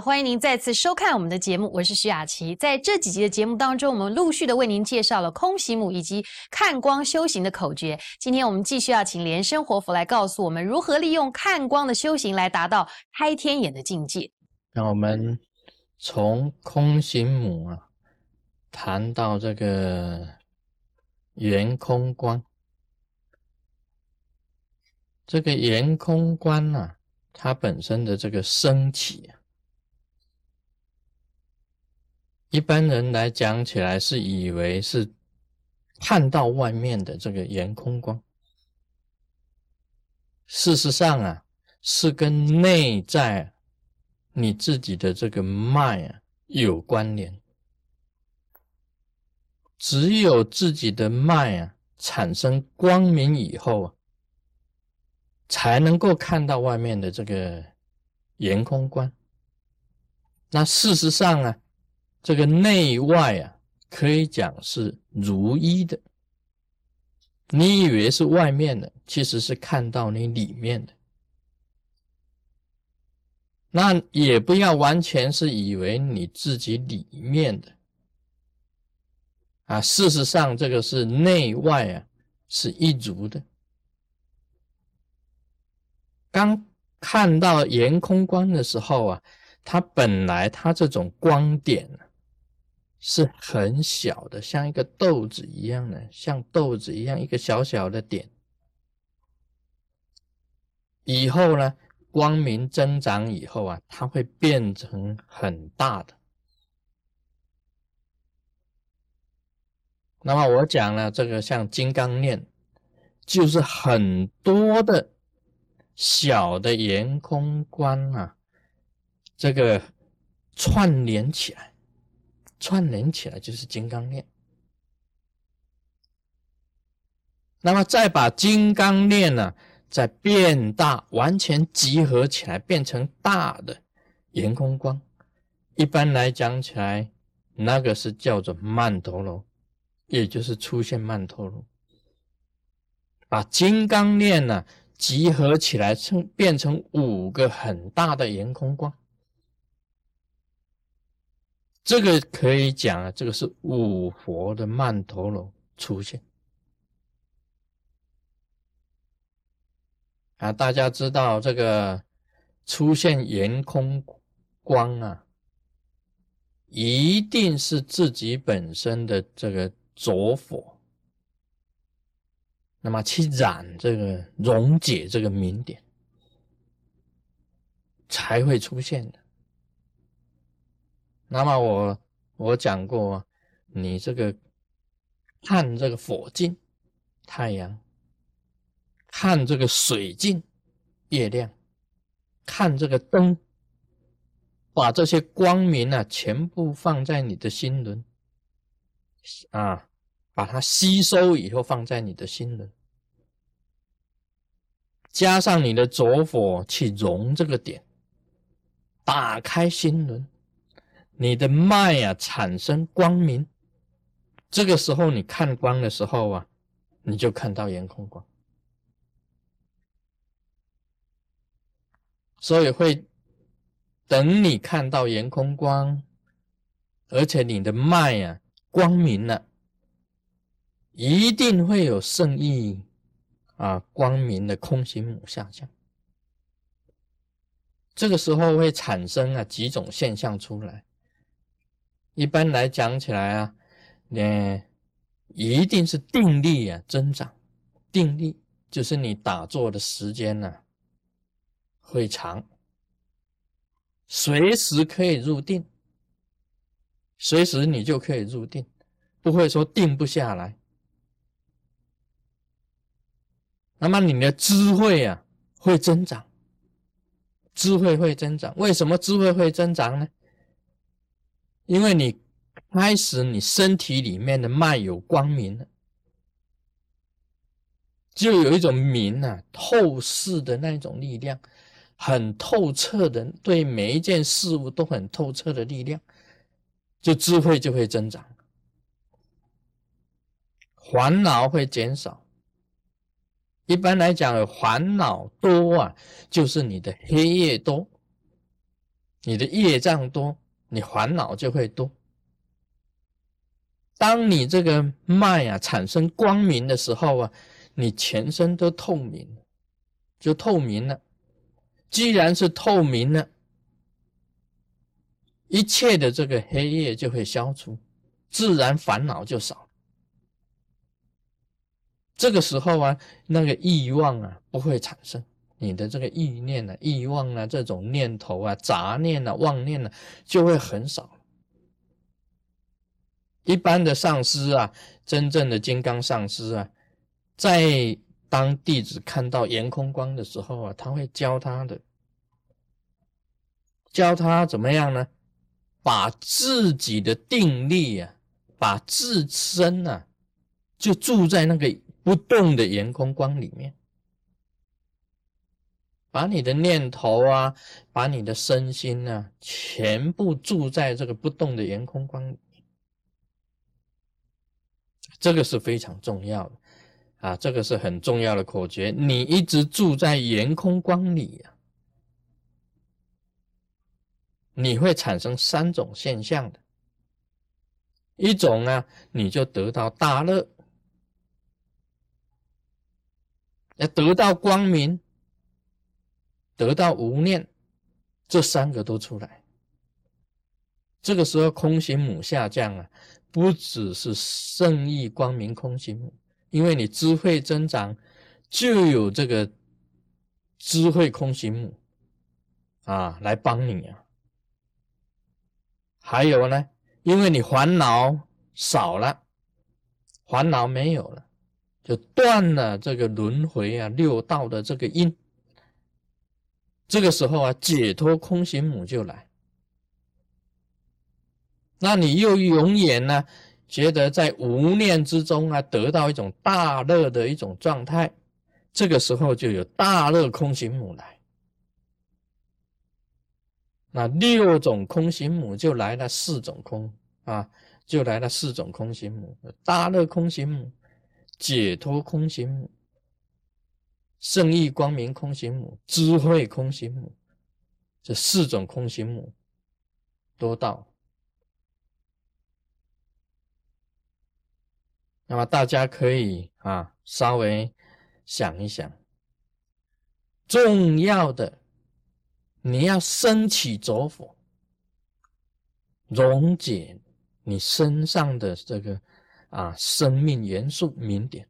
欢迎您再次收看我们的节目，我是徐雅琪。在这几集的节目当中，我们陆续的为您介绍了空行母以及看光修行的口诀。今天我们继续要请莲生活佛来告诉我们如何利用看光的修行来达到开天眼的境界。那我们从空行母啊谈到这个圆空观，这个圆空观呢，它本身的这个升起啊。一般人来讲起来是以为是看到外面的这个圆空光，事实上啊是跟内在你自己的这个脉啊有关联。只有自己的脉啊产生光明以后啊，才能够看到外面的这个圆空观。那事实上啊。这个内外啊，可以讲是如一的。你以为是外面的，其实是看到你里面的。那也不要完全是以为你自己里面的啊。事实上，这个是内外啊是一如的。刚看到圆空光的时候啊，它本来它这种光点。是很小的，像一个豆子一样的，像豆子一样一个小小的点。以后呢，光明增长以后啊，它会变成很大的。那么我讲了这个像金刚念，就是很多的小的圆空观啊，这个串联起来。串联起来就是金刚链，那么再把金刚链呢，再变大，完全集合起来，变成大的圆空光。一般来讲起来，那个是叫做曼陀罗，也就是出现曼陀罗。把金刚链呢集合起来，成变成五个很大的圆空光。这个可以讲啊，这个是五佛的曼陀罗出现啊。大家知道这个出现圆空光啊，一定是自己本身的这个着火，那么去染这个溶解这个明点，才会出现的。那么我我讲过，你这个看这个火镜，太阳，看这个水镜，月亮，看这个灯，把这些光明啊全部放在你的心轮，啊，把它吸收以后放在你的心轮，加上你的着火去融这个点，打开心轮。你的脉啊产生光明，这个时候你看光的时候啊，你就看到圆空光，所以会等你看到圆空光，而且你的脉啊光明了，一定会有圣意啊光明的空行母下降，这个时候会产生啊几种现象出来。一般来讲起来啊，你，一定是定力啊增长，定力就是你打坐的时间呢会长，随时可以入定，随时你就可以入定，不会说定不下来。那么你的智慧啊会增长，智慧会增长，为什么智慧会增长呢？因为你开始，你身体里面的脉有光明了，就有一种明啊，透视的那种力量，很透彻的，对每一件事物都很透彻的力量，就智慧就会增长，烦恼会减少。一般来讲，烦恼多啊，就是你的黑夜多。你的业障多，你烦恼就会多。当你这个脉啊产生光明的时候啊，你全身都透明，就透明了。既然是透明了，一切的这个黑夜就会消除，自然烦恼就少。这个时候啊，那个欲望啊不会产生，你的这个意念啊、欲望啊、这种念头啊、杂念啊、妄念啊，就会很少。一般的上师啊，真正的金刚上师啊，在当弟子看到圆空光的时候啊，他会教他的，教他怎么样呢？把自己的定力啊，把自身啊，就住在那个不动的圆空光里面，把你的念头啊，把你的身心啊，全部住在这个不动的圆空光里。这个是非常重要的啊，这个是很重要的口诀。你一直住在圆空光里啊，你会产生三种现象的。一种呢，你就得到大乐，要得到光明，得到无念，这三个都出来。这个时候空行母下降啊。不只是圣意光明空行母，因为你智慧增长，就有这个智慧空行母啊来帮你啊。还有呢，因为你烦恼少了，烦恼没有了，就断了这个轮回啊六道的这个因。这个时候啊，解脱空行母就来。那你又永远呢，觉得在无念之中啊，得到一种大乐的一种状态，这个时候就有大乐空行母来，那六种空行母就来了四种空啊，就来了四种空行母：大乐空行母、解脱空行母、圣意光明空行母、智慧空行母，这四种空行母多到。那么大家可以啊，稍微想一想，重要的，你要升起着火，溶解你身上的这个啊生命元素明点，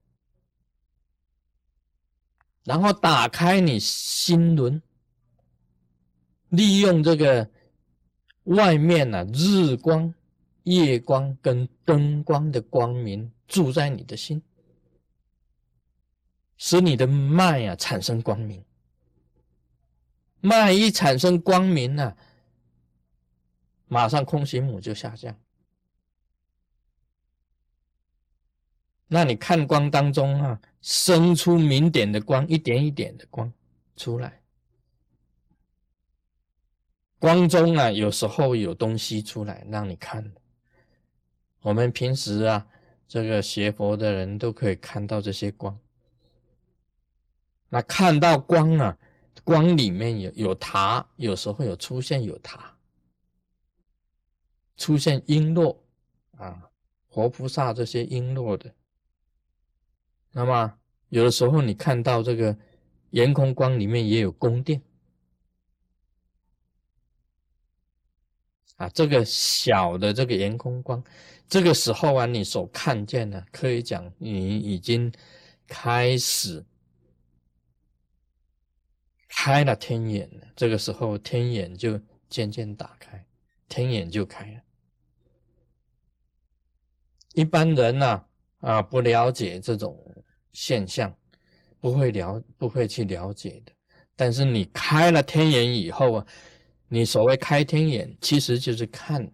然后打开你心轮，利用这个外面呢日光、夜光跟灯光的光明。住在你的心，使你的脉啊产生光明。脉一产生光明呢，马上空行母就下降。那你看光当中啊，生出明点的光，一点一点的光出来。光中啊，有时候有东西出来让你看。我们平时啊。这个学佛的人都可以看到这些光，那看到光啊，光里面有有塔，有时候有出现有塔，出现璎珞啊，活菩萨这些璎珞的。那么有的时候你看到这个圆空光里面也有宫殿。啊，这个小的这个圆空光，这个时候啊，你所看见的，可以讲你已经开始开了天眼了。这个时候天眼就渐渐打开，天眼就开了。一般人呢，啊，不了解这种现象，不会了，不会去了解的。但是你开了天眼以后啊。你所谓开天眼，其实就是看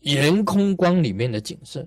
圆空光里面的景色。